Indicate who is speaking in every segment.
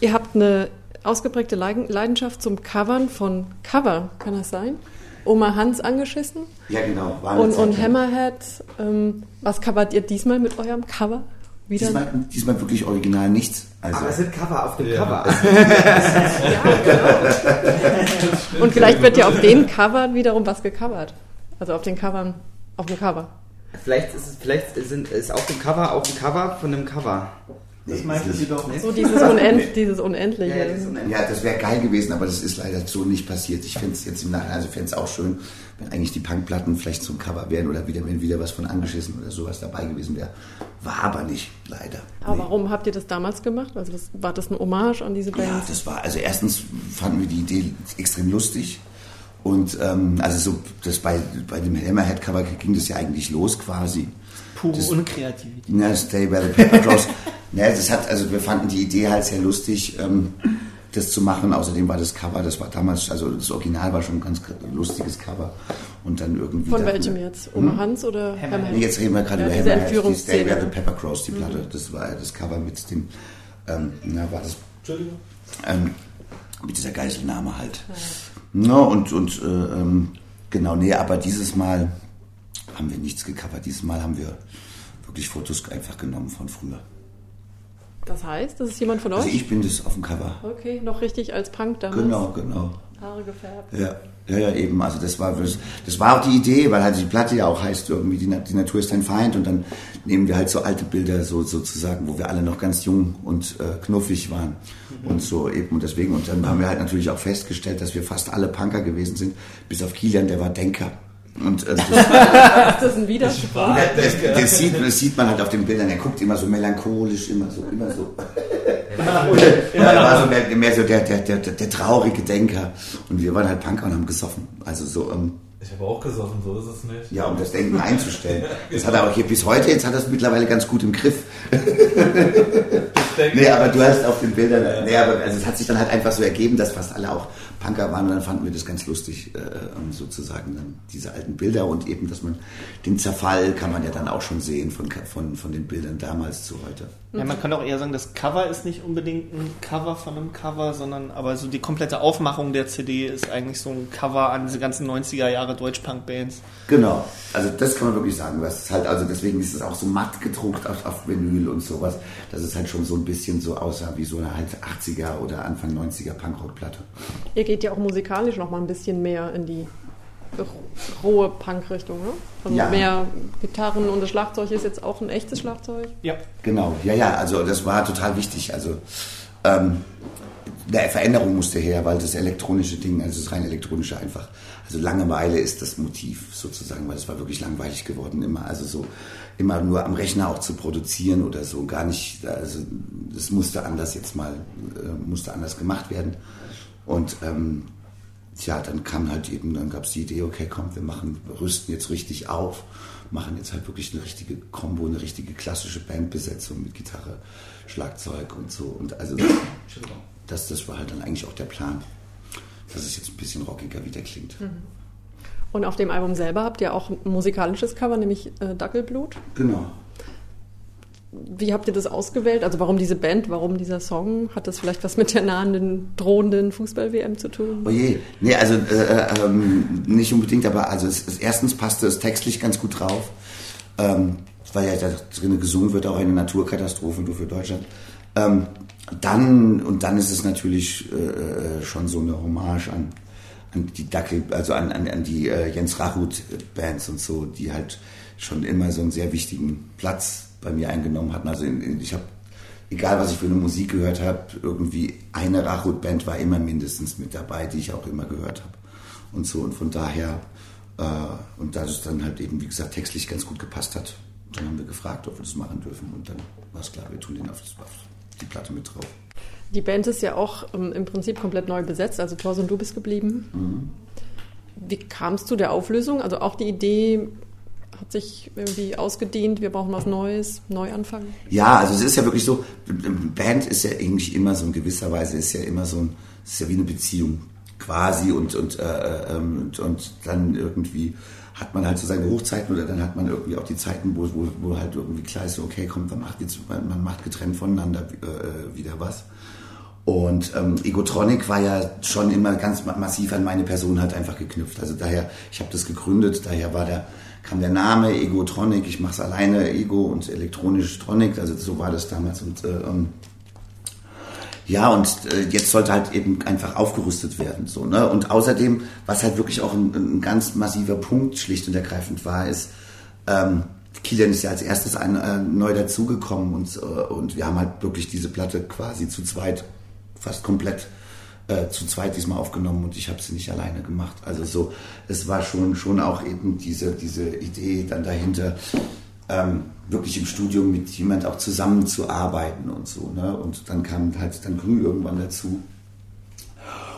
Speaker 1: Ihr habt eine ausgeprägte Leidenschaft zum Covern von Cover, kann das sein? Oma Hans angeschissen?
Speaker 2: Ja, genau.
Speaker 1: und, und Hammerhead. Ähm, was covert ihr diesmal mit eurem Cover?
Speaker 2: Wieder? Diesmal, diesmal wirklich original nichts.
Speaker 3: Also Aber es sind Cover auf dem ja. Cover.
Speaker 1: ja, genau. Und vielleicht wird ja auf den Covern wiederum was gecovert. Also auf den Covern, auf dem Cover.
Speaker 3: Vielleicht ist, es, vielleicht sind, ist auf dem Cover auch ein Cover von einem Cover.
Speaker 1: Das nee, meinte sie doch nicht. So dieses, Unend, dieses Unendliche.
Speaker 2: Ja, das, Unendliche. ja, das wäre geil gewesen, aber das ist leider so nicht passiert. Ich fände es jetzt im Nachhinein, also fände es auch schön, wenn eigentlich die Punkplatten vielleicht zum Cover wären oder wieder, wenn wieder was von angeschissen oder sowas dabei gewesen wäre. War aber nicht, leider.
Speaker 1: Aber nee. warum habt ihr das damals gemacht? Also das, war das ein Hommage an diese Band?
Speaker 2: Ja, das war, also erstens fanden wir die Idee extrem lustig. Und ähm, also so, das bei, bei dem Hammerhead-Cover ging das ja eigentlich los quasi.
Speaker 3: Pure das, Unkreativität.
Speaker 2: Na, Stay by the Paper Cross. Ja, das hat, also wir fanden die Idee halt sehr lustig, ähm, das zu machen. Außerdem war das Cover, das war damals, also das Original war schon ein ganz lustiges Cover. Und dann irgendwie.
Speaker 1: Von welchem jetzt? Oma hm? Hans oder
Speaker 2: Hammerhead? Nee, jetzt reden wir gerade ja, über Hammerhead. Die Stay Where the Pepper Cross, die mhm. Platte. Das war das Cover mit dem, ähm, na, war das. Entschuldigung. Ähm, mit dieser Geiselnahme halt. Ja. No, und, und äh, ähm, genau, nee, aber dieses Mal haben wir nichts gecovert. Dieses Mal haben wir wirklich Fotos einfach genommen von früher.
Speaker 1: Das heißt, das ist jemand von
Speaker 2: also
Speaker 1: euch?
Speaker 2: Also ich bin das auf dem Cover.
Speaker 1: Okay, noch richtig als Punk damals.
Speaker 2: Genau, genau.
Speaker 1: Haare gefärbt.
Speaker 2: Ja, ja, ja eben. Also das war, das, war auch die Idee, weil halt die Platte ja auch heißt irgendwie, die, die Natur ist dein Feind und dann nehmen wir halt so alte Bilder so sozusagen, wo wir alle noch ganz jung und äh, knuffig waren mhm. und so eben und deswegen. Und dann haben wir halt natürlich auch festgestellt, dass wir fast alle Punker gewesen sind, bis auf Kilian, der war Denker. Und, äh, das,
Speaker 1: das ist ein Widerspruch.
Speaker 2: Das, das, sieht, das sieht man halt auf den Bildern. Er guckt immer so melancholisch, immer so, immer so. er war so mehr, mehr so der, der, der, der, traurige Denker. Und wir waren halt Punker und haben gesoffen. Also so. Ähm,
Speaker 4: ich habe auch gesoffen, so ist es nicht.
Speaker 2: Ja, um das Denken einzustellen. Das hat er auch hier bis heute, jetzt hat er es mittlerweile ganz gut im Griff. nee, aber du hast auf den Bildern, nee, aber also es hat sich dann halt einfach so ergeben, dass fast alle auch Punker waren dann fanden wir das ganz lustig, äh, sozusagen dann diese alten Bilder und eben, dass man den Zerfall kann man ja dann auch schon sehen von, von, von den Bildern damals zu heute.
Speaker 3: Ja, man kann auch eher sagen, das Cover ist nicht unbedingt ein Cover von einem Cover, sondern aber so die komplette Aufmachung der CD ist eigentlich so ein Cover an diese ganzen 90er Jahre Deutschpunk-Bands.
Speaker 2: Genau, also das kann man wirklich sagen. Das ist halt, also deswegen ist es auch so matt gedruckt auf, auf Vinyl und sowas, dass es halt schon so ein bisschen so aussah wie so eine halt 80er oder Anfang 90er Punkrock-Platte.
Speaker 1: Ihr geht ja auch musikalisch noch mal ein bisschen mehr in die rohe Punk-Richtung, ne? Also ja. mehr Gitarren und das Schlagzeug ist jetzt auch ein echtes Schlagzeug?
Speaker 2: Ja. Genau, ja, ja, also das war total wichtig. Also ähm, eine Veränderung musste her, weil das elektronische Ding, also das rein elektronische einfach, also Langeweile ist das Motiv sozusagen, weil es war wirklich langweilig geworden immer, also so immer nur am Rechner auch zu produzieren oder so, gar nicht, also das musste anders jetzt mal, äh, musste anders gemacht werden. Und ähm, tja, dann kam halt eben, dann gab es die Idee, okay, komm, wir machen, wir rüsten jetzt richtig auf, machen jetzt halt wirklich eine richtige Combo, eine richtige klassische Bandbesetzung mit Gitarre, Schlagzeug und so. Und also das, das war halt dann eigentlich auch der Plan, dass es jetzt ein bisschen rockiger wieder klingt. Mhm.
Speaker 1: Und auf dem Album selber habt ihr auch ein musikalisches Cover, nämlich äh, Dackelblut.
Speaker 2: Genau.
Speaker 1: Wie habt ihr das ausgewählt? Also warum diese Band, warum dieser Song? Hat das vielleicht was mit der nahenden, drohenden Fußball-WM zu tun?
Speaker 2: Oh je, nee, also äh, ähm, nicht unbedingt, aber also es, es, erstens passte es textlich ganz gut drauf, ähm, weil ja da drin gesungen wird, auch eine Naturkatastrophe nur für Deutschland. Ähm, dann, und dann ist es natürlich äh, äh schon so eine Hommage an, an die Dackel, also an, an, an die äh, Jens Rachut-Bands und so, die halt schon immer so einen sehr wichtigen Platz bei mir eingenommen hatten. Also in, in, ich habe, egal was ich für eine Musik gehört habe, irgendwie eine Rachut-Band war immer mindestens mit dabei, die ich auch immer gehört habe. Und so, und von daher, äh, und da es dann halt eben, wie gesagt, textlich ganz gut gepasst hat, dann haben wir gefragt, ob wir das machen dürfen. Und dann war es klar, wir tun den auf, auf die Platte mit drauf.
Speaker 1: Die Band ist ja auch ähm, im Prinzip komplett neu besetzt, also Thorsten, du bist geblieben. Mhm. Wie kam es zu der Auflösung? Also auch die Idee, hat sich irgendwie ausgedehnt, wir brauchen was Neues, neu anfangen?
Speaker 2: Ja, also es ist ja wirklich so, Band ist ja eigentlich immer so in gewisser Weise, ist ja immer so ein, ist ja wie eine Beziehung quasi und, und, äh, ähm, und, und dann irgendwie hat man halt so seine Hochzeiten oder dann hat man irgendwie auch die Zeiten, wo, wo, wo halt irgendwie klar ist, okay, komm, man macht jetzt, man macht getrennt voneinander äh, wieder was. Und ähm, Egotronic war ja schon immer ganz massiv an meine Person halt einfach geknüpft. Also daher, ich habe das gegründet, daher war der, kam der Name Egotronic, ich mache es alleine, Ego und elektronisch Tronic, also so war das damals. Und äh, ähm, ja, und äh, jetzt sollte halt eben einfach aufgerüstet werden. So, ne? Und außerdem, was halt wirklich auch ein, ein ganz massiver Punkt schlicht und ergreifend war, ist, ähm, Kilian ist ja als erstes ein, äh, neu dazugekommen und, äh, und wir haben halt wirklich diese Platte quasi zu zweit, fast komplett äh, zu zweit diesmal aufgenommen und ich habe sie nicht alleine gemacht. Also so, es war schon, schon auch eben diese, diese Idee dann dahinter, ähm, wirklich im Studium mit jemand auch zusammenzuarbeiten und so. Ne? Und dann kam halt dann Grü irgendwann dazu.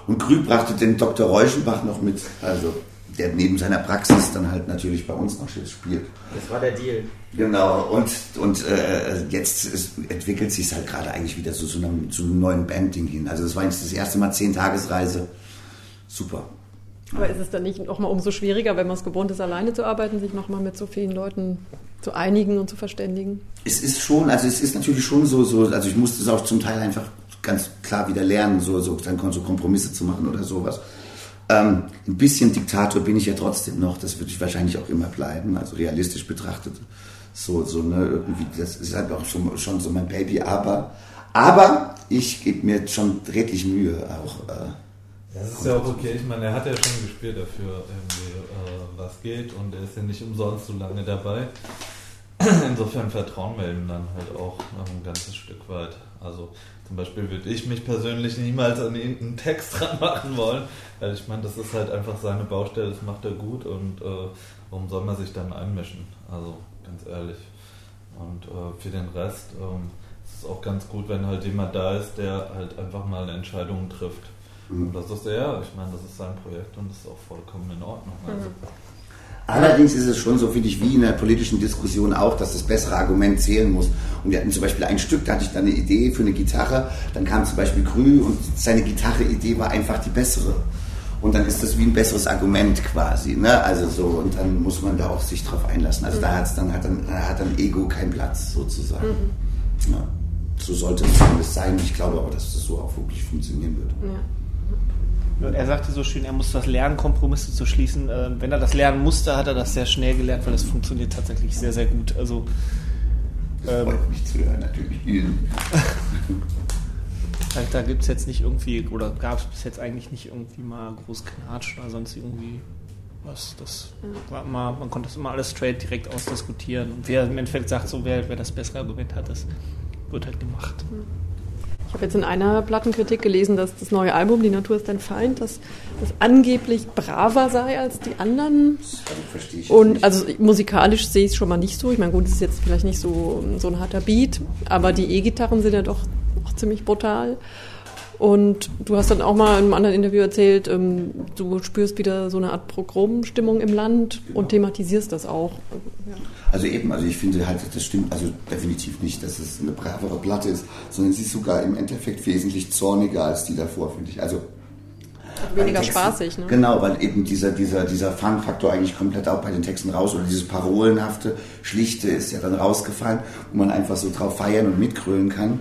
Speaker 2: Und Grü brachte den Dr. Reuschenbach noch mit, also der neben seiner Praxis dann halt natürlich bei uns noch spielt.
Speaker 3: Das war der Deal.
Speaker 2: Genau, und, und äh, jetzt ist, entwickelt sich es halt gerade eigentlich wieder so zu so einem, zu einem neuen Bandding hin. Also das war jetzt das erste Mal zehn Tagesreise. Super.
Speaker 1: Aber ist es dann nicht nochmal umso schwieriger, wenn man es gewohnt ist, alleine zu arbeiten, sich nochmal mit so vielen Leuten zu einigen und zu verständigen?
Speaker 2: Es ist schon, also es ist natürlich schon so, so also ich musste es auch zum Teil einfach ganz klar wieder lernen, so, so dann so Kompromisse zu machen oder sowas. Ähm, ein bisschen Diktator bin ich ja trotzdem noch, das würde ich wahrscheinlich auch immer bleiben, also realistisch betrachtet. So, so, ne, irgendwie, das ist halt auch schon, schon so mein Baby, aber, aber ich gebe mir schon redlich Mühe auch. Äh,
Speaker 4: das ist ja auch okay. Ich meine, er hat ja schon gespielt dafür, irgendwie, äh, was geht und er ist ja nicht umsonst so lange dabei. Insofern vertrauen wir ihm dann halt auch ein ganzes Stück weit. Also zum Beispiel würde ich mich persönlich niemals an irgendeinen Text dran machen wollen, weil ich meine, das ist halt einfach seine Baustelle, das macht er gut und äh, warum soll man sich dann einmischen? Also ganz ehrlich. Und äh, für den Rest ähm, ist es auch ganz gut, wenn halt jemand da ist, der halt einfach mal Entscheidungen trifft Mhm. Und das ist ja, ich meine, das ist sein Projekt und das ist auch vollkommen in Ordnung. Also.
Speaker 2: Allerdings ist es schon so, finde ich, wie in der politischen Diskussion auch, dass das bessere Argument zählen muss. Und wir hatten zum Beispiel ein Stück, da hatte ich dann eine Idee für eine Gitarre, dann kam zum Beispiel Grü und seine Gitarre-Idee war einfach die bessere. Und dann ist das wie ein besseres Argument quasi, ne? Also so, und dann muss man da auch sich drauf einlassen. Also mhm. da hat's dann, hat dann, hat dann Ego keinen Platz sozusagen. Mhm. Ja. So sollte es zumindest sein. Ich glaube aber, dass das so auch wirklich funktionieren wird. Ja.
Speaker 3: Er sagte so schön, er muss das lernen, Kompromisse zu schließen. Äh, wenn er das lernen musste, hat er das sehr schnell gelernt, weil es funktioniert tatsächlich sehr, sehr gut. Also,
Speaker 2: das freut ähm, mich zu hören, natürlich.
Speaker 3: da gibt es jetzt nicht irgendwie, oder gab es bis jetzt eigentlich nicht irgendwie mal groß Knatsch oder sonst irgendwie was. Das war immer, man konnte das immer alles straight direkt ausdiskutieren. Und wer im Endeffekt sagt, so wer, wer das bessere Argument hat, das wird halt gemacht. Mhm.
Speaker 1: Ich habe jetzt in einer Plattenkritik gelesen, dass das neue Album Die Natur ist dein Feind, dass das angeblich braver sei als die anderen. Das verstehe ich Und nicht. also musikalisch sehe ich es schon mal nicht so. Ich meine, gut, es ist jetzt vielleicht nicht so, so ein harter Beat, aber die E-Gitarren sind ja doch auch ziemlich brutal. Und du hast dann auch mal in einem anderen Interview erzählt, ähm, du spürst wieder so eine Art Progromstimmung im Land genau. und thematisierst das auch.
Speaker 2: Ja. Also eben, also ich finde halt, das stimmt also definitiv nicht, dass es eine bravere Platte ist, sondern sie ist sogar im Endeffekt wesentlich zorniger als die davor, finde ich. Also
Speaker 1: weniger Texten, spaßig, ne?
Speaker 2: Genau, weil eben dieser, dieser, dieser Fun-Faktor eigentlich komplett auch bei den Texten raus oder dieses Parolenhafte, Schlichte ist ja dann rausgefallen, wo man einfach so drauf feiern und mitgrölen kann,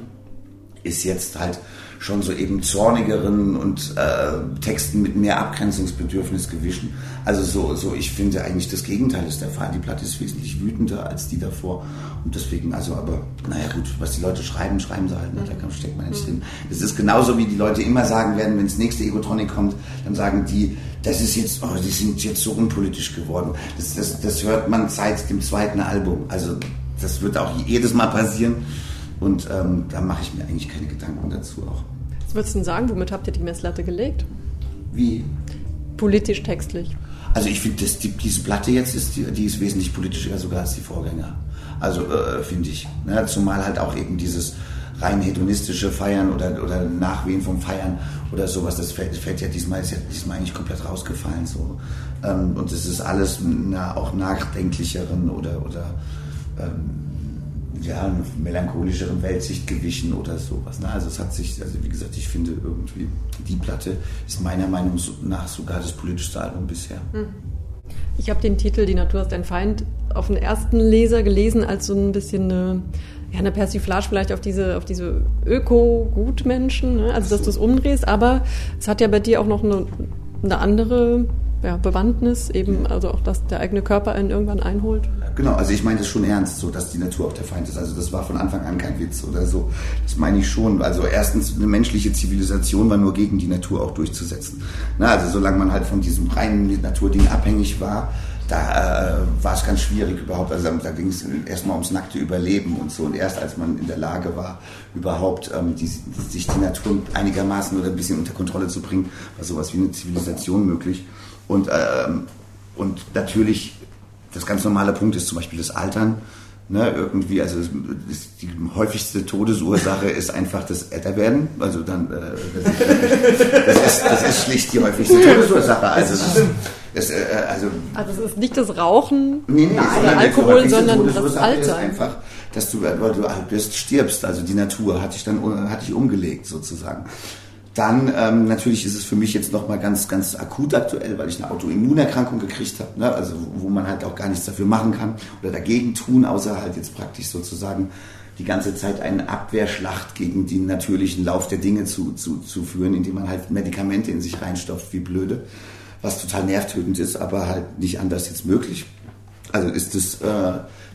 Speaker 2: ist jetzt halt schon so eben zornigeren und äh, Texten mit mehr Abgrenzungsbedürfnis gewischen. Also so, so, ich finde eigentlich das Gegenteil ist der Fall. Die Platte ist wesentlich wütender als die davor. Und deswegen, also, aber, naja gut, was die Leute schreiben, schreiben sie halt, ne? da steckt man nicht drin. Das ist genauso, wie die Leute immer sagen werden, wenn das nächste Egotronic kommt, dann sagen die, das ist jetzt, oh, die sind jetzt so unpolitisch geworden. Das, das, das hört man seit dem zweiten Album. Also das wird auch jedes Mal passieren. Und ähm, da mache ich mir eigentlich keine Gedanken dazu auch.
Speaker 1: Was würdest du denn sagen, womit habt ihr die Messlatte gelegt?
Speaker 2: Wie?
Speaker 1: Politisch, textlich.
Speaker 2: Also ich finde, die, diese Platte jetzt ist, die, die, ist wesentlich politischer sogar als die Vorgänger. Also äh, finde ich. Ne? Zumal halt auch eben dieses rein hedonistische Feiern oder, oder Nachwehen vom Feiern oder sowas, das fällt, fällt ja diesmal, ist ja diesmal eigentlich komplett rausgefallen. So. Ähm, und es ist alles na, auch nachdenklicheren oder, oder ähm, ja, einer melancholischeren Weltsicht gewichen oder sowas. Ne? Also es hat sich, also wie gesagt, ich finde irgendwie, die Platte ist meiner Meinung nach sogar das politischste Album bisher. Hm.
Speaker 1: Ich habe den Titel Die Natur ist ein Feind auf den ersten Leser gelesen als so ein bisschen eine ja, eine Persiflage vielleicht auf diese, auf diese Öko-Gutmenschen, ne? also dass du es umdrehst, aber es hat ja bei dir auch noch eine, eine andere ja, Bewandtnis, eben, also auch, dass der eigene Körper einen irgendwann einholt.
Speaker 2: Genau, also ich meine das schon ernst, so dass die Natur auch der Feind ist. Also das war von Anfang an kein Witz oder so. Das meine ich schon. Also erstens, eine menschliche Zivilisation war nur gegen die Natur auch durchzusetzen. Na, also solange man halt von diesem reinen Naturding abhängig war, da äh, war es ganz schwierig überhaupt. Also da ging es erstmal ums nackte Überleben und so. Und erst als man in der Lage war, überhaupt ähm, die, sich die Natur einigermaßen oder ein bisschen unter Kontrolle zu bringen, war sowas wie eine Zivilisation möglich. Und, ähm, und natürlich, das ganz normale Punkt ist zum Beispiel das Altern. Ne, irgendwie, also das, das, die häufigste Todesursache ist einfach das Älterwerden. Also dann, äh, das, ist, das, ist, das ist schlicht die häufigste Todesursache. Also, das, äh, also,
Speaker 1: also es ist nicht das Rauchen
Speaker 2: nee, nee,
Speaker 1: oder Alkohol, sondern das Alter.
Speaker 2: Einfach, dass du, weil du alt bist, stirbst. Also die Natur hat dich dann hat dich umgelegt sozusagen. Dann ähm, natürlich ist es für mich jetzt nochmal ganz, ganz akut aktuell, weil ich eine Autoimmunerkrankung gekriegt habe, ne? also wo man halt auch gar nichts dafür machen kann oder dagegen tun, außer halt jetzt praktisch sozusagen die ganze Zeit eine Abwehrschlacht gegen den natürlichen Lauf der Dinge zu, zu, zu führen, indem man halt Medikamente in sich reinstopft, wie blöde, was total nervtötend ist, aber halt nicht anders jetzt möglich. Also ist es äh,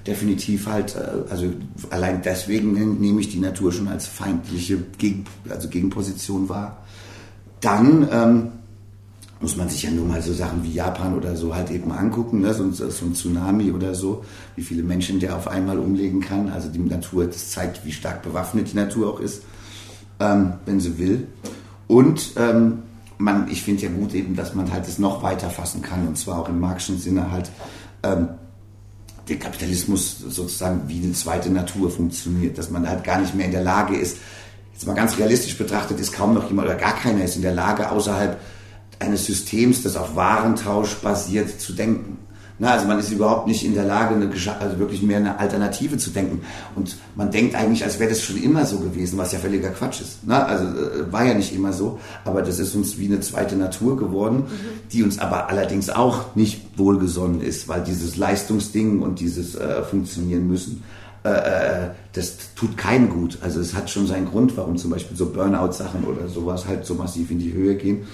Speaker 2: definitiv halt, äh, also allein deswegen nehme ich die Natur schon als feindliche Gegen, also Gegenposition wahr. Dann ähm, muss man sich ja nur mal so Sachen wie Japan oder so halt eben angucken, ne? so, so ein Tsunami oder so, wie viele Menschen der auf einmal umlegen kann. Also die Natur, das zeigt, wie stark bewaffnet die Natur auch ist, ähm, wenn sie will. Und ähm, man, ich finde ja gut eben, dass man halt es noch weiter fassen kann und zwar auch im marxischen Sinne halt ähm, der Kapitalismus sozusagen wie eine zweite Natur funktioniert, dass man halt gar nicht mehr in der Lage ist, jetzt mal ganz realistisch betrachtet, ist kaum noch jemand oder gar keiner ist in der Lage, außerhalb eines Systems, das auf Warentausch basiert, zu denken. Na, also man ist überhaupt nicht in der Lage, eine, also wirklich mehr eine Alternative zu denken. Und man denkt eigentlich, als wäre das schon immer so gewesen, was ja völliger Quatsch ist. Na, also äh, war ja nicht immer so, aber das ist uns wie eine zweite Natur geworden, mhm. die uns aber allerdings auch nicht wohlgesonnen ist, weil dieses Leistungsding und dieses äh, Funktionieren müssen, äh, äh das tut keinem gut. Also es hat schon seinen Grund, warum zum Beispiel so Burnout-Sachen oder sowas halt so massiv in die Höhe gehen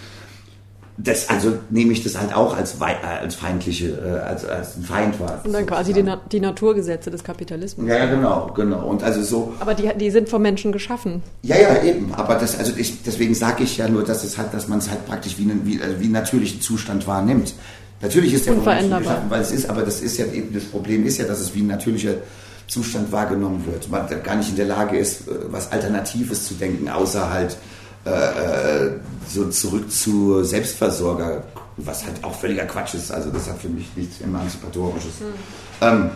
Speaker 2: das, also nehme ich das halt auch als, äh, als feindliche, äh, als, als ein Feind wahr.
Speaker 1: Und dann quasi die, Na die, Naturgesetze des Kapitalismus.
Speaker 2: Ja, genau, genau. Und also so.
Speaker 1: Aber die, die sind vom Menschen geschaffen.
Speaker 2: Ja, ja, eben. Aber das, also ich, deswegen sage ich ja nur, dass es halt, dass man es halt praktisch wie einen, wie, also wie einen natürlichen Zustand wahrnimmt. Natürlich ist der
Speaker 1: Menschen geschaffen,
Speaker 2: weil es ist, aber das ist ja eben, das Problem ist ja, dass es wie ein natürlicher Zustand wahrgenommen wird. Man gar nicht in der Lage ist, was Alternatives zu denken, außer halt äh, äh, so zurück zu Selbstversorger, was halt auch völliger Quatsch ist. Also das hat für mich nichts Emanzipatorisches. Mhm. Ähm,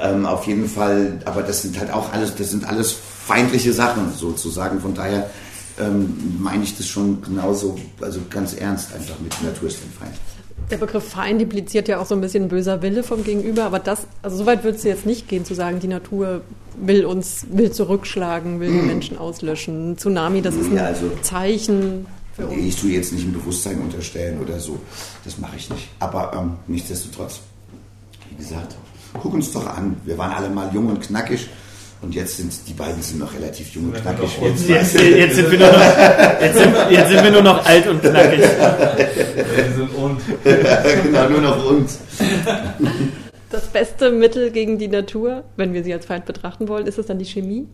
Speaker 2: ähm, auf jeden Fall, aber das sind halt auch alles, das sind alles feindliche Sachen sozusagen. Von daher ähm, meine ich das schon genauso, also ganz ernst einfach mit Natur ist ein Feind.
Speaker 1: Der Begriff Feind impliziert ja auch so ein bisschen böser Wille vom Gegenüber, aber das, also so weit würde es jetzt nicht gehen, zu sagen, die Natur will uns, will zurückschlagen, will die hm. Menschen auslöschen. Tsunami, das ist ein ja, also, Zeichen
Speaker 2: für uns. Ich tue jetzt nicht ein Bewusstsein unterstellen oder so. Das mache ich nicht. Aber ähm, nichtsdestotrotz, wie gesagt, guck uns doch an. Wir waren alle mal jung und knackig. Und jetzt sind die beiden sind noch relativ jung und knackig.
Speaker 3: Jetzt, jetzt, jetzt, sind wir nur noch, jetzt, sind, jetzt sind wir nur noch alt und knackig. Wir
Speaker 2: sind und. genau, nur noch uns.
Speaker 1: Das beste Mittel gegen die Natur, wenn wir sie als Feind betrachten wollen, ist es dann die Chemie?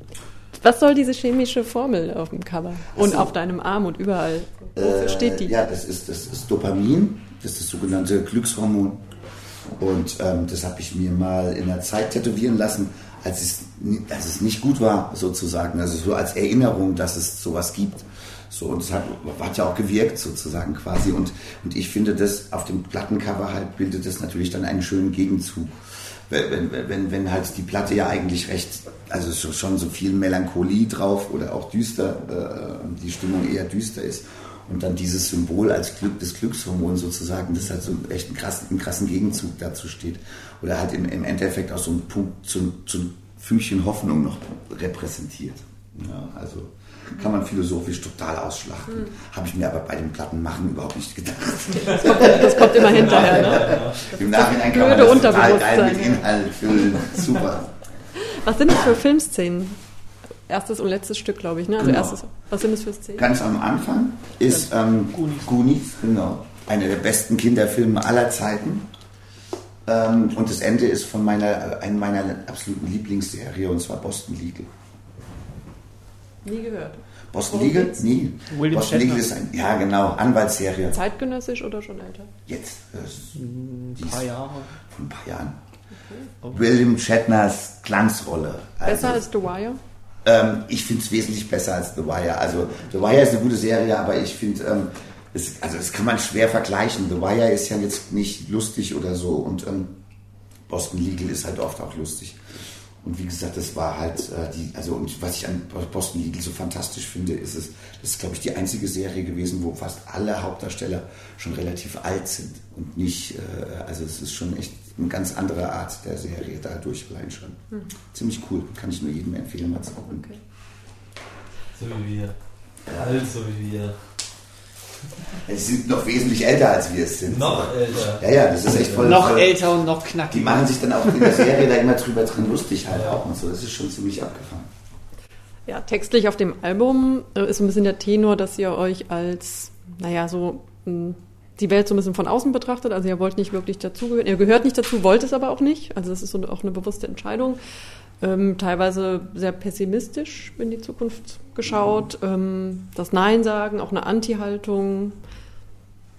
Speaker 1: Was soll diese chemische Formel auf dem Cover und so. auf deinem Arm und überall? Wofür äh, steht die?
Speaker 2: Ja, das ist, das ist Dopamin, das ist das sogenannte Glückshormon. Und ähm, das habe ich mir mal in der Zeit tätowieren lassen als es, als es nicht gut war, sozusagen. Also so als Erinnerung, dass es sowas gibt. So, und es hat, hat ja auch gewirkt, sozusagen quasi. Und, und ich finde das auf dem Plattencover halt bildet das natürlich dann einen schönen Gegenzug. Wenn, wenn, wenn halt die Platte ja eigentlich recht, also schon so viel Melancholie drauf oder auch düster, äh, die Stimmung eher düster ist. Und dann dieses Symbol als Glück, des Glückshormon sozusagen, das halt so echt einen krassen, einen krassen Gegenzug dazu steht oder halt im, im Endeffekt auch so ein Punkt, so, so ein Fünkchen Hoffnung noch repräsentiert. Ja, also kann man philosophisch total ausschlachten. Mhm. Habe ich mir aber bei dem Plattenmachen überhaupt nicht gedacht.
Speaker 1: Das kommt, das kommt immer hinterher, ne?
Speaker 2: Im Nachhinein kann man das total geil mit Inhalt füllen. Super.
Speaker 1: Was sind das für Filmszenen? Erstes und letztes Stück, glaube ich. Ne? Also
Speaker 2: Genau.
Speaker 1: erstes, was sind das für Szenen?
Speaker 2: Ganz am Anfang ist ähm,
Speaker 3: Goonies.
Speaker 2: Goonies, genau. Einer der besten Kinderfilme aller Zeiten. Ähm, und das Ende ist von meiner, einer meiner absoluten Lieblingsserie, und zwar Boston Legal.
Speaker 1: Nie gehört.
Speaker 2: Boston
Speaker 1: Worum
Speaker 2: Legal?
Speaker 1: geht's?
Speaker 2: Nie.
Speaker 3: William
Speaker 2: Boston Legal
Speaker 3: Shatner.
Speaker 2: ist ein, ja genau, Anwaltsserie.
Speaker 1: Zeitgenössisch oder schon älter?
Speaker 2: Jetzt, äh,
Speaker 3: Ein paar Jahre.
Speaker 2: von ein paar Jahren. William Shatners Glanzrolle. Also,
Speaker 1: Besser als The Wire?
Speaker 2: Ähm, ich finde es wesentlich besser als The Wire. Also The Wire ist eine gute Serie, aber ich finde, ähm, es, also das kann man schwer vergleichen. The Wire ist ja jetzt nicht lustig oder so und ähm, Boston Legal ist halt oft auch lustig. Und wie gesagt, das war halt äh, die, also und was ich an Boston Legal so fantastisch finde, ist es, das ist glaube ich die einzige Serie gewesen, wo fast alle Hauptdarsteller schon relativ alt sind und nicht, äh, also es ist schon echt eine ganz andere Art der Serie dadurch allein schon. Ziemlich cool, kann ich nur jedem empfehlen, mal zu gucken.
Speaker 1: Okay.
Speaker 4: So wie wir. Alt, so wie wir.
Speaker 2: Sie sind noch wesentlich älter als wir es sind.
Speaker 4: Noch älter.
Speaker 2: Ja, ja, das ist echt voll.
Speaker 3: Noch
Speaker 2: voll,
Speaker 3: älter und noch
Speaker 2: Die
Speaker 3: knackiger.
Speaker 2: machen sich dann auch in der Serie da immer drüber drin lustig halt auch und so. Das ist schon ziemlich abgefahren.
Speaker 1: Ja, textlich auf dem Album äh, ist ein bisschen der Tenor, dass ihr euch als, naja, so mh, die Welt so ein bisschen von außen betrachtet. Also ihr wollt nicht wirklich dazugehören. Ihr gehört nicht dazu, wollt es aber auch nicht. Also das ist so auch eine bewusste Entscheidung. Ähm, teilweise sehr pessimistisch in die Zukunft geschaut. Ähm, das Nein sagen, auch eine Anti-Haltung.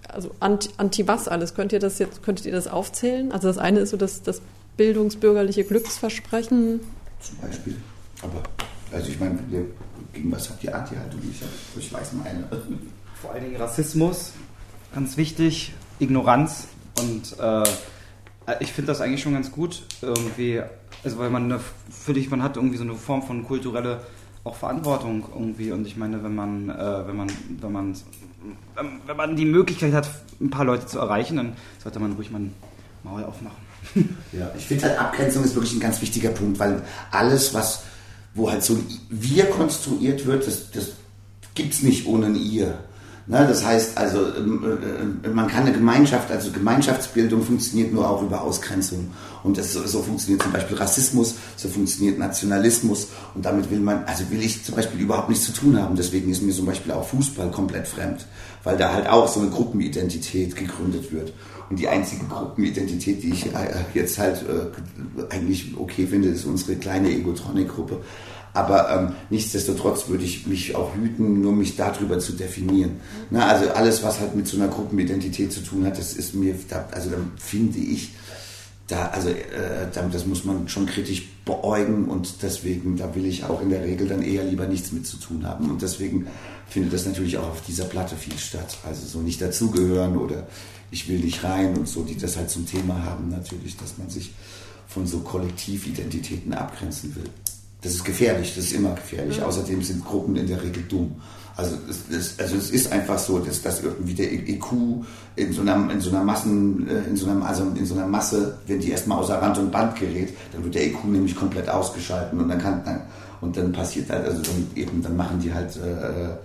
Speaker 1: Also anti, anti was alles? Könnt ihr das jetzt, könntet ihr das aufzählen? Also das eine ist so das, das bildungsbürgerliche Glücksversprechen.
Speaker 2: Zum Beispiel. Aber, also ich meine, ihr- gegen was habt ihr Anti-Haltung? Ich, ich weiß meine.
Speaker 5: Vor allen Dingen Rassismus, ganz wichtig, Ignoranz und äh, ich finde das eigentlich schon ganz gut, irgendwie, also weil man eine, finde ich, man hat irgendwie so eine Form von kulturelle auch Verantwortung irgendwie und ich meine, wenn man, äh, wenn man, wenn man, wenn, man die Möglichkeit hat, ein paar Leute zu erreichen, dann sollte man ruhig mal ein Maul aufmachen.
Speaker 2: Ja, ich finde halt Abgrenzung ist wirklich ein ganz wichtiger Punkt, weil alles, was, wo halt so ein Wir konstruiert wird, das, das gibt's nicht ohne ein Ihr. Ne, das heißt also, ähm, äh, man kann eine Gemeinschaft, also Gemeinschaftsbildung funktioniert nur auch über Ausgrenzung. Und das, so, funktioniert zum Beispiel Rassismus, so funktioniert Nationalismus. Und damit will man, also will ich zum Beispiel überhaupt nichts zu tun haben. Deswegen ist mir zum Beispiel auch Fußball komplett fremd, weil da halt auch so eine Gruppenidentität gegründet wird. Und die einzige Gruppenidentität, die ich äh, jetzt halt äh, eigentlich okay finde, ist unsere kleine Egotronic-Gruppe. Aber ähm, nichtsdestotrotz würde ich mich auch hüten, nur mich darüber zu definieren. Na, also alles, was halt mit so einer Gruppenidentität zu tun hat, das ist mir, da, also dann finde ich, da, also äh, da, das muss man schon kritisch beäugen und deswegen, da will ich auch in der Regel dann eher lieber nichts mit zu tun haben. Und deswegen findet das natürlich auch auf dieser Platte viel statt. Also so nicht dazugehören oder ich will nicht rein und so, die das halt zum Thema haben natürlich, dass man sich von so Kollektividentitäten abgrenzen will. Das ist gefährlich, das ist immer gefährlich. Außerdem sind Gruppen in der Regel dumm. Also es, es, also es ist einfach so, dass, dass irgendwie der EQ in so einer, in so einer Massen, äh, in so einer, also in so einer Masse, wenn die erstmal außer Rand und Band gerät, dann wird der EQ nämlich komplett ausgeschalten und dann kann dann, und dann passiert halt, also dann eben, dann machen die halt äh,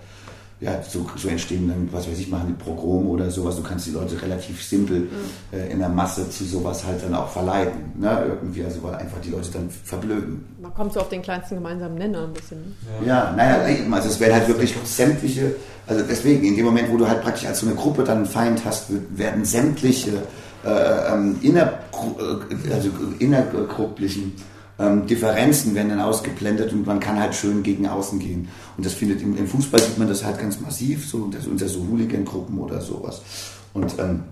Speaker 2: ja, so, so entstehen dann, was weiß ich, machen die Progrome oder sowas. Du kannst die Leute relativ simpel äh, in der Masse zu sowas halt dann auch verleiten. Ne? Irgendwie, also weil einfach die Leute dann verblöden.
Speaker 1: Man kommt so auf den kleinsten gemeinsamen Nenner ein bisschen.
Speaker 2: Ja, naja, eben, also es werden halt wirklich sämtliche, also deswegen, in dem Moment, wo du halt praktisch als so eine Gruppe dann einen Feind hast, werden sämtliche äh, ähm, innergru äh, also innergrupplichen ähm, Differenzen werden dann ausgeblendet und man kann halt schön gegen außen gehen. Und das findet im, im Fußball sieht man das halt ganz massiv, so unter so Hooligan-Gruppen oder sowas. Und ähm,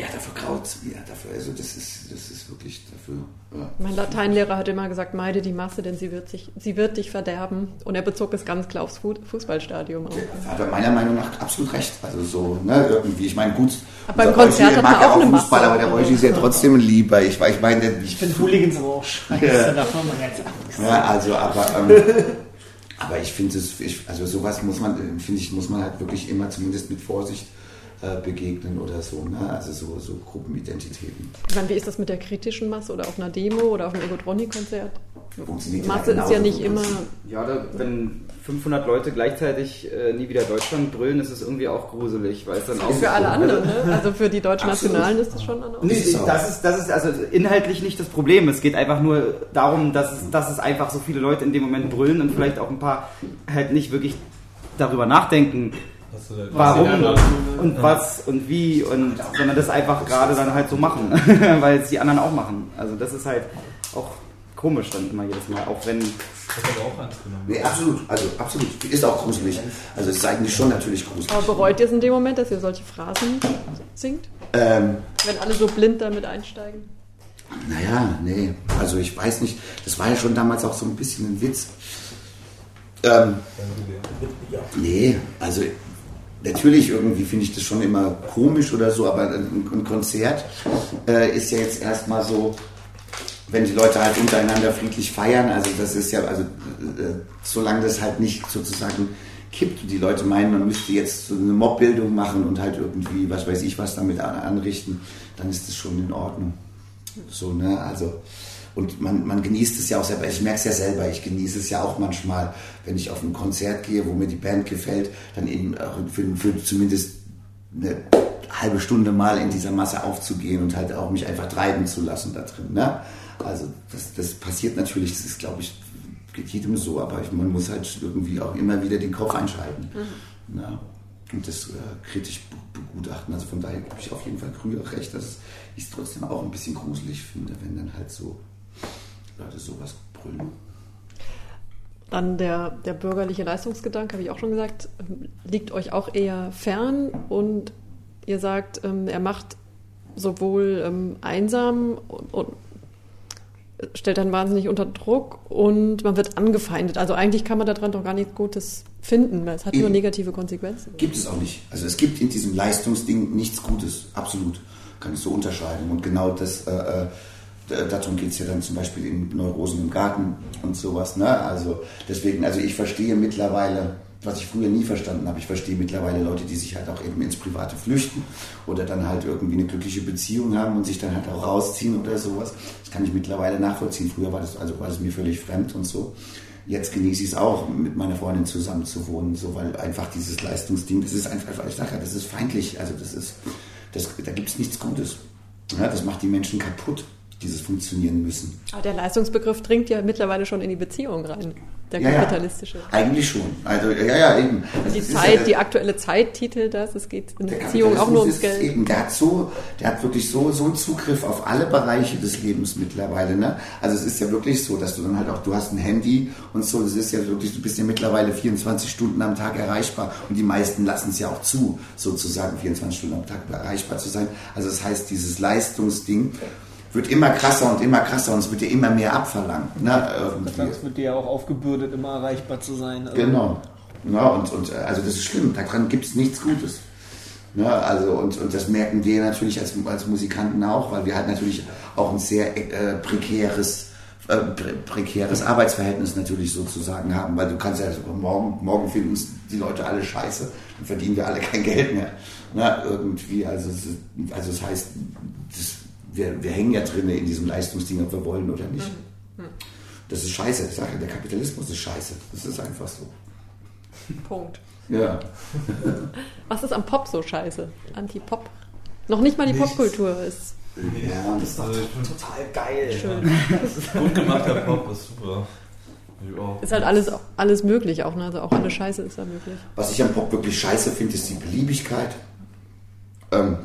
Speaker 2: ja, dafür graut es mir, dafür, also das ist, das ist wirklich dafür. Ja.
Speaker 1: Mein Lateinlehrer hat immer gesagt, meide die Masse, denn sie wird, sich, sie wird dich verderben. Und er bezog es ganz klar aufs Fu- Fußballstadium auch.
Speaker 2: hat er meiner Meinung nach absolut recht. Also so, ne, irgendwie, ich meine, gut,
Speaker 1: Aber beim Konzert
Speaker 2: Roshi
Speaker 1: hat
Speaker 2: mag
Speaker 1: man
Speaker 2: ja
Speaker 1: auch eine
Speaker 2: Fußball,
Speaker 1: Masse.
Speaker 2: aber der Roshi ist ja trotzdem lieber. Ich, ich meine, der-
Speaker 3: Ich finde Hooligans aber auch scheiße.
Speaker 2: Ja.
Speaker 3: Da
Speaker 2: also, aber, ähm, aber ich finde es, ich, also sowas muss man, finde ich, muss man halt wirklich immer zumindest mit Vorsicht äh, begegnen oder so, ne? Also so, so Gruppenidentitäten.
Speaker 1: Ich meine, wie ist das mit der kritischen Masse oder auf einer Demo oder auf einem Egotronic-Konzert?
Speaker 2: Funktioniert
Speaker 1: Masse ist ja nicht immer.
Speaker 5: Ja, da, wenn 500 Leute gleichzeitig äh, nie wieder Deutschland brüllen, ist es irgendwie auch gruselig, weil es dann auch
Speaker 1: Für alle
Speaker 5: also-
Speaker 1: anderen, ne? Also für die deutschen
Speaker 2: Absolut.
Speaker 1: Nationalen ist das schon anders.
Speaker 5: Nee, das ist, das ist also inhaltlich nicht das Problem. Es geht einfach nur darum, dass es, dass es einfach so viele Leute in dem Moment brüllen und vielleicht auch ein paar halt nicht wirklich darüber nachdenken, warum und was und wie und sondern das einfach gerade dann halt so machen, weil es die anderen auch machen. Also das ist halt auch komisch dann immer jedes Mal, auch wenn
Speaker 4: Ich habe auch eins genommen.
Speaker 2: Nee, absolut, also absolut. Ist auch gruselig. Also es ist eigentlich schon natürlich gruselig.
Speaker 1: Aber bereut ihr es in dem Moment, dass ihr solche Phrasen singt?
Speaker 2: Ähm,
Speaker 1: Wenn alle so blind damit einsteigen?
Speaker 2: naja, nee, also ich weiß nicht, das war ja schon damals auch so ein bisschen ein Witz. Ähm, nee, also natürlich irgendwie finde ich das schon immer komisch oder so, aber ein, Konzert äh, ist ja jetzt erstmal so, wenn die Leute halt untereinander friedlich feiern, also das ist ja, also äh, solange das halt nicht sozusagen kippt und die Leute meinen, man müsste jetzt so eine Mobbildung machen und halt irgendwie, was weiß ich, was damit an, anrichten, dann ist das schon in Ordnung. So, ne, also und man, man genießt es ja auch selber. Ich merke es ja selber, ich genieße es ja auch manchmal, wenn ich auf ein Konzert gehe, wo mir die Band gefällt, dann eben auch für, für zumindest eine halbe Stunde mal in dieser Masse aufzugehen und halt auch mich einfach treiben zu lassen da drin. Ne? Also das, das passiert natürlich, das ist glaube ich, geht jedem so, aber ich, man muss halt irgendwie auch immer wieder den Kopf einschalten. Ne? Und das äh, kritisch be- begutachten. Also von daher gebe ich auf jeden Fall Krüger recht, dass ich es trotzdem auch ein bisschen gruselig finde, wenn dann halt so Leute sowas brüllen.
Speaker 1: Dann der, der bürgerliche Leistungsgedanke, habe ich auch schon gesagt, liegt euch auch eher fern und ihr sagt, ähm, er macht sowohl ähm, einsam und, und stellt dann wahnsinnig unter Druck und man wird angefeindet. Also eigentlich kann man daran doch gar nichts Gutes finden, weil es hat nur
Speaker 2: Eben.
Speaker 1: negative Konsequenzen.
Speaker 2: Gibt es auch nicht. Also es gibt in diesem Leistungsding nichts Gutes, absolut. Kann ich so unterscheiden. Und genau das, äh, äh, darum geht es ja dann zum Beispiel in Neurosen im Garten und sowas. Ne? Also deswegen, also ich verstehe mittlerweile, was ich früher nie verstanden habe, ich verstehe mittlerweile Leute, die sich halt auch eben ins Private flüchten oder dann halt irgendwie eine glückliche Beziehung haben und sich dann halt auch rausziehen oder sowas. Das kann ich mittlerweile nachvollziehen. Früher war das, also war das mir völlig fremd und so. Jetzt genieße ich es auch, mit meiner Freundin zusammen zu wohnen, so weil einfach dieses Leistungsding, das ist einfach, ich sage ja, das ist feindlich, also das ist, das, da gibt es nichts Gutes. Ja, das macht die Menschen kaputt, dieses Funktionieren müssen.
Speaker 1: Aber der Leistungsbegriff dringt ja mittlerweile schon in die Beziehung rein, der
Speaker 2: Ja, ja.
Speaker 1: kapitalistische.
Speaker 2: Eigentlich schon. Also ja, ja, eben. Das
Speaker 1: Die Zeit,
Speaker 2: ja,
Speaker 1: die aktuelle Zeit titelt das, es geht in
Speaker 2: der
Speaker 1: Beziehungen auch nur ums Geld.
Speaker 2: Eben, der hat so, der hat wirklich so, so einen Zugriff auf alle Bereiche des Lebens mittlerweile. Ne? Also es ist ja wirklich so, dass du dann halt auch, du hast ein Handy und so, das ist ja wirklich, du bist ja mittlerweile 24 Stunden am Tag erreichbar und die meisten lassen es ja auch zu, sozusagen 24 Stunden am Tag erreichbar zu sein. Also das heißt, dieses Leistungsding wird immer krasser und immer krasser und es wird dir immer mehr abverlangt. Ne? Irgendwie.
Speaker 3: Das wird dir ja auch aufgebürdet, immer erreichbar zu sein. Also
Speaker 2: Genau. Ja, und, und äh, also das ist schlimm, daran gibt es nichts Gutes. Ja, also und, und das merken wir natürlich als, als Musikanten auch, weil wir halt natürlich auch ein sehr äh, prekäres äh, pre prekäres Arbeitsverhältnis natürlich sozusagen haben, weil du kannst ja also morgen, morgen finden uns die Leute alle scheiße, dann verdienen wir alle kein Geld mehr. Na, irgendwie, also es, also es heißt, das, wir, wir hängen ja drin in diesem Leistungsding, ob wir wollen oder nicht. Das ist scheiße, ich sage, der Kapitalismus ist scheiße. Das ist einfach so.
Speaker 1: Punkt.
Speaker 2: Ja.
Speaker 1: Was ist am Pop so scheiße? Anti-Pop? Noch nicht mal die
Speaker 4: Nichts.
Speaker 1: Popkultur ist
Speaker 2: Ja, das
Speaker 4: Also ich find,
Speaker 5: total geil.
Speaker 1: schön.
Speaker 4: gut gemachter Pop ist super. Ja.
Speaker 1: Ist halt alles, alles möglich auch, ne? Also auch alle Scheiße ist da möglich.
Speaker 2: Was ich am Pop wirklich scheiße finde, ist die Beliebigkeit. Ähm,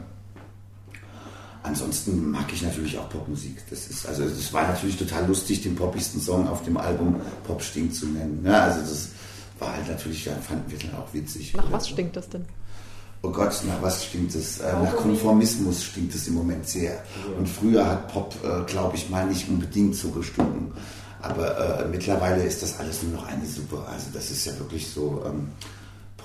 Speaker 2: ansonsten mag ich natürlich auch Popmusik. Das ist, also es war natürlich total lustig, den poppigsten Song auf dem Album Pop stinkt zu nennen. Ne? Also das war halt natürlich, ja, fanden wir dann auch witzig.
Speaker 1: Nach was
Speaker 2: so.
Speaker 1: stinkt das denn?
Speaker 2: Oh Gott, nach was stinkt es? Äh, nach Konformismus stinkt es im Moment sehr. Und früher hat Pop, äh, glaube ich, mal nicht unbedingt so gestunken. Aber äh, mittlerweile ist das alles nur noch eine Suppe. Also das ist ja wirklich so, ähm,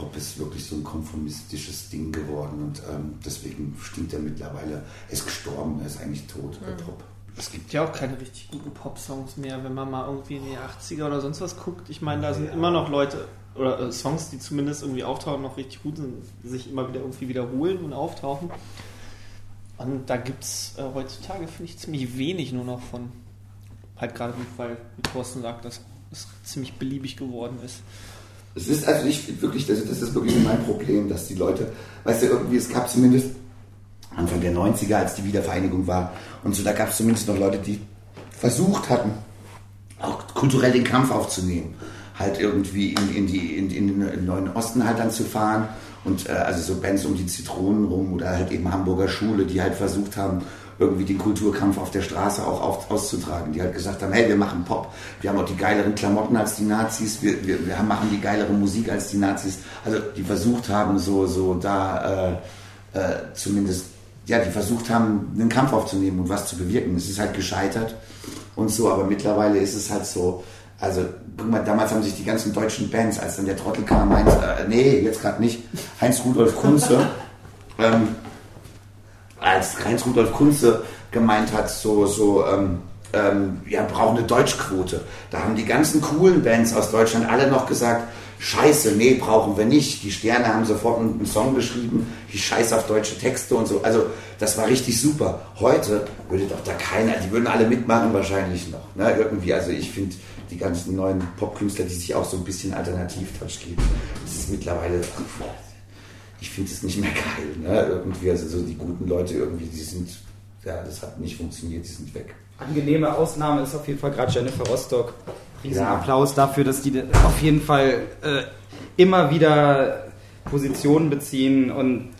Speaker 2: Pop ist wirklich so ein konformistisches Ding geworden. Und ähm, deswegen stinkt er mittlerweile. Er ist gestorben, er ist eigentlich tot, der Pop.
Speaker 3: Es gibt ja auch keine richtig guten Pop-Songs mehr, wenn man mal irgendwie in die 80er oder sonst was guckt. Ich meine, da sind immer noch Leute oder äh, Songs, die zumindest irgendwie auftauchen, noch richtig gut sind, sich immer wieder irgendwie wiederholen und auftauchen. Und da gibt es äh, heutzutage, finde ich, ziemlich wenig nur noch von. Halt gerade, weil, wie Thorsten sagt, dass es ziemlich beliebig geworden ist.
Speaker 2: Es ist also ich finde wirklich, das, das ist wirklich mein Problem, dass die Leute, weißt du, irgendwie, es gab zumindest Anfang der 90er, als die Wiedervereinigung war und so, da gab es zumindest noch Leute, die versucht hatten, auch kulturell den Kampf aufzunehmen. Halt irgendwie in, in, die, in, in den Neuen Osten halt dann zu fahren und äh, also so Bands um die Zitronen rum oder halt eben Hamburger Schule, die halt versucht haben, irgendwie den Kulturkampf auf der Straße auch auf, auszutragen. Die halt gesagt haben, hey, wir machen Pop, wir haben auch die geileren Klamotten als die Nazis, wir, wir, wir machen die geilere Musik als die Nazis. Also die versucht haben, so, so da äh, äh, zumindest, ja, die versucht haben, einen Kampf aufzunehmen und was zu bewirken. Es ist halt gescheitert und so, aber mittlerweile ist es halt so, also, guck mal, damals haben sich die ganzen deutschen Bands, als dann der Trottel kam, meint, äh, nee, jetzt gerade nicht, Heinz Rudolf Kunze, ähm, als Heinz Rudolf Kunze gemeint hat, so, so, ähm, ähm, ja, brauchen eine Deutschquote. Da haben die ganzen coolen Bands aus Deutschland alle noch gesagt, Scheiße, nee, brauchen wir nicht. Die Sterne haben sofort einen Song geschrieben, die Scheiße auf deutsche Texte und so. Also, das war richtig super. Heute würde doch da keiner, die würden alle mitmachen wahrscheinlich noch. Ne? Irgendwie, also ich finde, die ganzen neuen Popkünstler, die sich auch so ein bisschen Alternativ-Touch geben, das ist mittlerweile, ich finde es nicht mehr geil. Ne? Irgendwie, also so die guten Leute irgendwie, die sind, ja, das hat nicht funktioniert, die sind weg.
Speaker 5: Angenehme Ausnahme ist auf jeden Fall gerade Jennifer Rostock. Riesen
Speaker 2: Ja.
Speaker 5: Applaus dafür, dass die auf jeden Fall äh, immer wieder Positionen beziehen und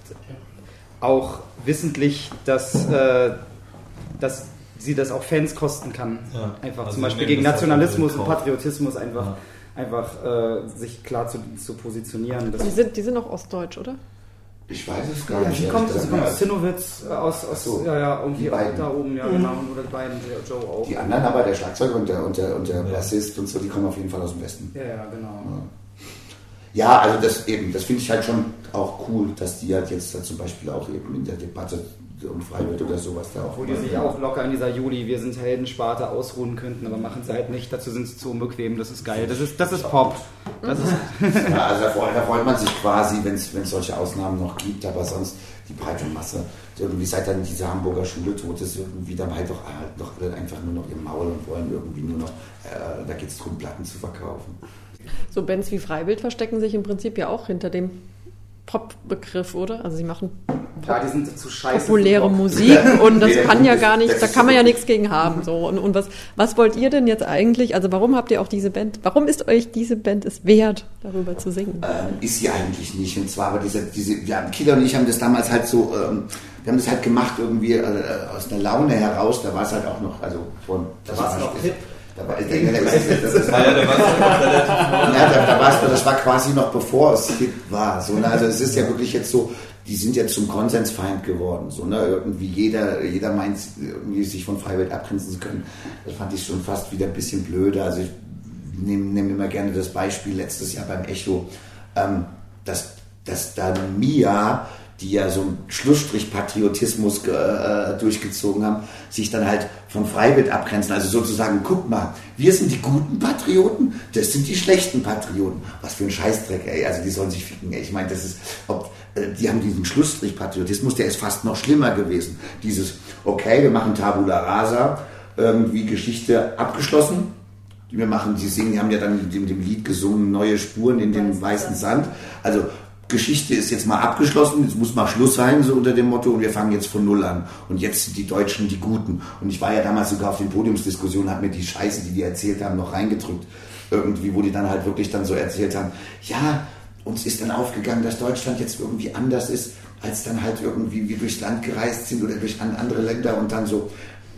Speaker 5: auch wissentlich, dass, äh, dass sie das auch Fans kosten kann.
Speaker 4: Ja.
Speaker 5: Einfach
Speaker 4: Also
Speaker 5: zum Beispiel gegen
Speaker 4: halt
Speaker 5: Nationalismus und. Patriotismus einfach,
Speaker 4: Ja.
Speaker 5: Einfach äh, sich klar zu, zu positionieren.
Speaker 1: Die sind, die sind auch ostdeutsch, oder?
Speaker 2: Ich weiß es gar
Speaker 5: ja,
Speaker 2: nicht.
Speaker 5: sie
Speaker 2: ehrlich
Speaker 5: kommt, sie kommt aus Zinnowitz, äh, aus, aus
Speaker 2: so,
Speaker 5: ja, ja, irgendwie
Speaker 2: die
Speaker 5: da oben, ja, genau, oder die beiden, der Joe auch.
Speaker 2: Die anderen aber, der Schlagzeuger und der, und der, und der. Bassist und so, die kommen auf jeden Fall aus dem Westen.
Speaker 5: Ja, ja, genau.
Speaker 2: Ja, also das eben, das finde ich halt schon auch cool, dass die halt jetzt da zum Beispiel auch eben in der Debatte um Freiwild oder sowas da auch.
Speaker 5: Obwohl die sich auch locker in dieser Juli, wir sind Heldensparte ausruhen könnten, aber machen sie halt nicht. Dazu sind sie zu unbequem, das ist geil. Das ist, das ist Pop. Das ist,
Speaker 2: Ja, also da freut, da freut man sich quasi, wenn es solche Ausnahmen noch gibt, aber sonst die breite Masse, irgendwie seit dann diese Hamburger Schule tot ist, irgendwie dann halt doch halt alle einfach nur noch im Maul und wollen irgendwie nur noch, äh, da geht es darum, Platten zu verkaufen.
Speaker 1: So Bands wie Freiwild verstecken sich im Prinzip ja auch hinter dem Pop-Begriff, oder? Also sie machen
Speaker 5: ja, die sind zu scheiße.
Speaker 1: populäre. Musik und das
Speaker 2: Nee,
Speaker 1: kann ja gar nicht, da kann man ja nichts gegen haben. So. Und, und was, was wollt ihr denn jetzt eigentlich, also warum habt ihr auch diese Band, warum ist euch diese Band es wert, darüber zu singen?
Speaker 2: Ähm, ist sie eigentlich nicht. Und zwar aber diese, diese, ja, Killer und ich haben das damals halt so, ähm, wir haben das halt gemacht irgendwie äh, aus einer Laune heraus, da war es halt auch noch, also von,
Speaker 5: Da war's noch hip.
Speaker 2: Da war, das, war
Speaker 4: noch
Speaker 2: war's, das war quasi noch bevor es hip war. So, ne? Also es ist ja wirklich jetzt so, die sind jetzt zum Konsensfeind geworden. So, ne? Irgendwie jeder, jeder meint, irgendwie sich von Freiwild abgrenzen zu können. Das fand ich schon fast wieder ein bisschen blöde. Also ich nehme nehm immer gerne das Beispiel letztes Jahr beim Echo, ähm, dass, dass dann Mia die ja so einen Schlussstrich Patriotismus äh, durchgezogen haben, sich dann halt von Freiwild abgrenzen. Also sozusagen, guck mal, wir sind die guten Patrioten, das sind die schlechten Patrioten. Was für ein Scheißdreck, ey. Also die sollen sich ficken, ey. Ich meine, das ist, ob, äh, die haben diesen Schlussstrich Patriotismus, der ist fast noch schlimmer gewesen. Dieses, okay, wir machen Tabula Rasa, irgendwie Geschichte abgeschlossen, wir machen, die singen, die haben ja dann mit dem, dem Lied gesungen, neue Spuren in den weißen Sand. Also Geschichte ist jetzt mal abgeschlossen, jetzt muss mal Schluss sein, so unter dem Motto, und wir fangen jetzt von Null an. Und jetzt sind die Deutschen die Guten. Und ich war ja damals sogar auf den Podiumsdiskussionen, habe mir die Scheiße, die die erzählt haben, noch reingedrückt. Irgendwie, wo die dann halt wirklich dann so erzählt haben, ja, uns ist dann aufgegangen, dass Deutschland jetzt irgendwie anders ist, als dann halt irgendwie wir durchs Land gereist sind oder durch an- andere Länder und dann so,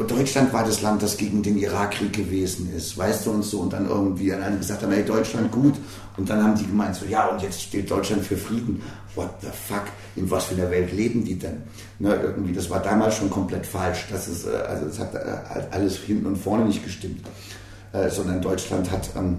Speaker 2: und Deutschland war das Land, das gegen den Irakkrieg gewesen ist, weißt du, und so, und dann irgendwie dann alle gesagt haben, hey, Deutschland gut. Und dann haben die gemeint, so, ja, und jetzt steht Deutschland für Frieden. What the fuck? In was für einer Welt leben die denn? Ne, irgendwie, das war damals schon komplett falsch. Das ist, äh, also, das hat äh, halt alles hinten und vorne nicht gestimmt. Äh, sondern Deutschland hat, ähm,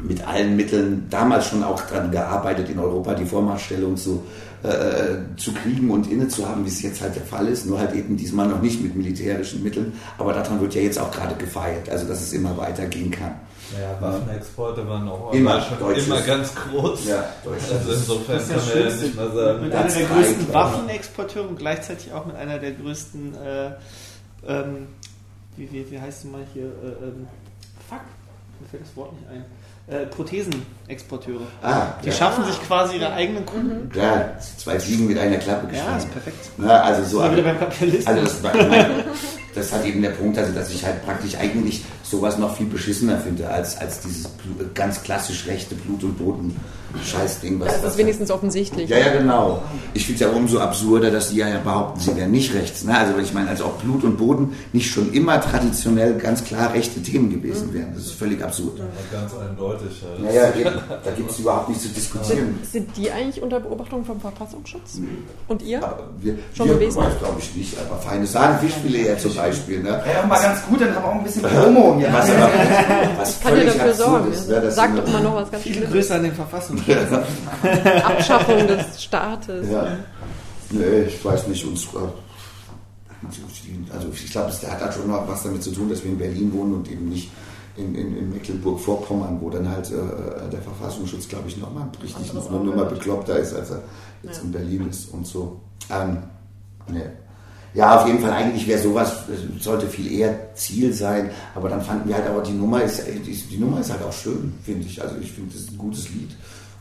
Speaker 2: mit allen Mitteln damals schon auch dran gearbeitet, in Europa die Vormachtstellung zu, äh, zu kriegen und inne zu haben, wie es jetzt halt der Fall ist. Nur halt eben diesmal noch nicht mit militärischen Mitteln. Aber daran wird ja jetzt auch gerade gefeiert, also dass es immer weitergehen kann.
Speaker 4: Ja, Waffenexporte waren auch
Speaker 2: Immer
Speaker 4: immer ganz groß.
Speaker 2: Ja, Deutschland
Speaker 4: Also insofern kann man ja nicht mal sagen.
Speaker 3: Mit einer der größten. Waffenexporteure und gleichzeitig auch mit einer der größten, äh, ähm, wie, wie, wie heißt sie mal hier, äh, ähm, fuck, mir fällt das Wort nicht ein. Äh, Prothesenexporteure.
Speaker 2: Ah,
Speaker 3: Die
Speaker 2: ja.
Speaker 3: schaffen sich quasi ihre eigenen Kunden.
Speaker 2: Ja, zwei Fliegen mit einer Klappe
Speaker 3: Ja,
Speaker 2: geschlagen.
Speaker 3: ist perfekt.
Speaker 2: Na, also so.
Speaker 3: Wir wieder beim Kapitalismus.
Speaker 2: Also das, meine, das hat eben der Punkt, also dass ich halt praktisch eigentlich sowas noch viel beschissener finde als, als dieses ganz klassisch rechte Blut- und Boden-Scheißding.
Speaker 1: Da ist es wenigstens offensichtlich.
Speaker 2: Ja, ja, genau. Ich finde es ja umso absurder, dass die ja behaupten, sie wären nicht rechts. Ne? Also ich meine, als ob Blut und Boden nicht schon immer traditionell ganz klar rechte Themen gewesen wären. Das ist völlig absurd.
Speaker 4: Aber ganz eindeutig.
Speaker 2: Naja, eben, da gibt es überhaupt nichts zu diskutieren.
Speaker 1: Sind, sind die eigentlich unter Beobachtung vom Verfassungsschutz? Und ihr?
Speaker 2: Aber wir,
Speaker 1: Schon
Speaker 2: wir
Speaker 1: gewesen?
Speaker 2: weiß, glaube ich nicht, aber feine Sahne Fischfilet ja zum Beispiel. Ne?
Speaker 5: Ja, mal ganz gut, dann haben wir auch ein bisschen Promo. Ja.
Speaker 2: Was, aber, was
Speaker 1: Kann ja
Speaker 2: völlig
Speaker 1: dafür sorgen.
Speaker 2: ist. Ne? dass
Speaker 1: Sag doch mal noch was ganz
Speaker 3: Viel
Speaker 1: Schlimmes.
Speaker 3: größer an den Verfassungsschutz.
Speaker 1: Abschaffung des Staates.
Speaker 2: Ja. Nee, ich weiß nicht. Uns, äh, also ich glaube, das hat halt schon noch was damit zu tun, dass wir in Berlin wohnen und eben nicht in, in, in Mecklenburg-Vorpommern, wo dann halt äh, der Verfassungsschutz, glaube ich, nochmal richtig noch eine Nummer bekloppter ist, als er jetzt
Speaker 1: Ja.
Speaker 2: in Berlin ist und so. Ähm, nee. Ja, auf jeden Fall, eigentlich wäre sowas, äh, sollte viel eher Ziel sein, aber dann fanden wir halt aber, die Nummer ist, äh, die, Nummer ist halt auch schön, finde ich. Also ich finde, das ist ein gutes Lied.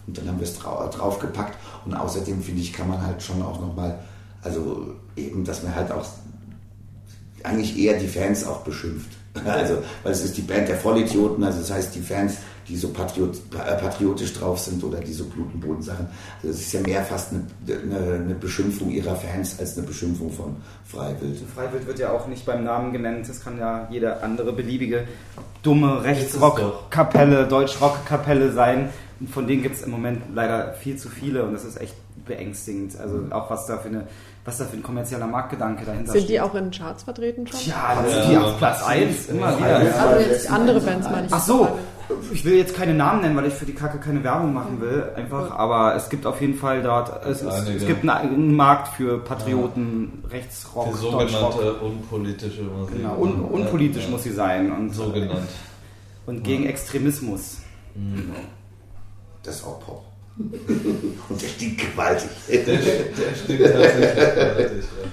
Speaker 2: Und dann haben wir es drau draufgepackt. Und außerdem, finde ich, kann man halt schon auch nochmal, also eben, dass man halt auch eigentlich eher die Fans auch beschimpft. Also, weil es ist die Band der Vollidioten, also das heißt die Fans, die so patriot, äh, patriotisch drauf sind oder die so Blut- und Bodensachen. Also es ist ja mehr fast eine, eine, eine Beschimpfung ihrer Fans als eine Beschimpfung von Freiwild.
Speaker 5: Freiwild wird ja auch nicht beim Namen genannt. Es kann ja jede andere beliebige dumme. Rechtsrockkapelle, Deutschrockkapelle sein. Und von denen gibt es im Moment leider viel zu viele und das ist echt beängstigend. Also auch was da für eine, was da für ein kommerzieller Marktgedanke dahinter
Speaker 1: Sind
Speaker 5: steht.
Speaker 1: die auch in Charts vertreten schon?
Speaker 5: Ja, das
Speaker 4: Ja,
Speaker 5: sind die
Speaker 4: ja.
Speaker 5: auf Platz 1 immer
Speaker 4: Ja.
Speaker 5: wieder. Ja.
Speaker 1: Also jetzt andere Bands meine ich.
Speaker 5: Ach so, ich will jetzt keine Namen nennen, weil ich für die Kacke keine Werbung machen will, einfach. Aber es gibt auf jeden Fall dort, es, es, gibt einen, Markt für Patrioten, Rechtsrock,
Speaker 4: Die
Speaker 5: Deutschrock.
Speaker 4: sogenannte unpolitische Musik.
Speaker 5: Genau, un, unpolitisch muss sie sein und,
Speaker 4: So genannt.
Speaker 5: und gegen Extremismus.
Speaker 2: Das ist auch Pop. Und der stinkt gewaltig.
Speaker 4: Der, der stinkt tatsächlich gewaltig, ja.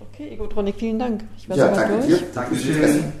Speaker 1: Okay, Egotronic, vielen Dank. Ich war
Speaker 2: Ja, danke
Speaker 1: durch.
Speaker 2: dir.
Speaker 5: Dankeschön.